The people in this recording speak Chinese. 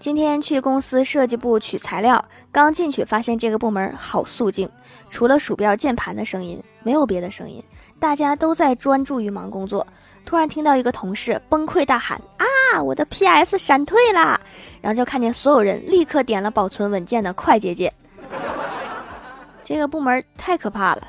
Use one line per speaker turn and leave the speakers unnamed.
今天去公司设计部取材料，刚进去发现这个部门好肃静，除了鼠标键盘的声音，没有别的声音，大家都在专注于忙工作。突然听到一个同事崩溃大喊，啊，我的 PS 闪退啦，然后就看见所有人立刻点了保存文件的快捷键。这个部门太可怕了。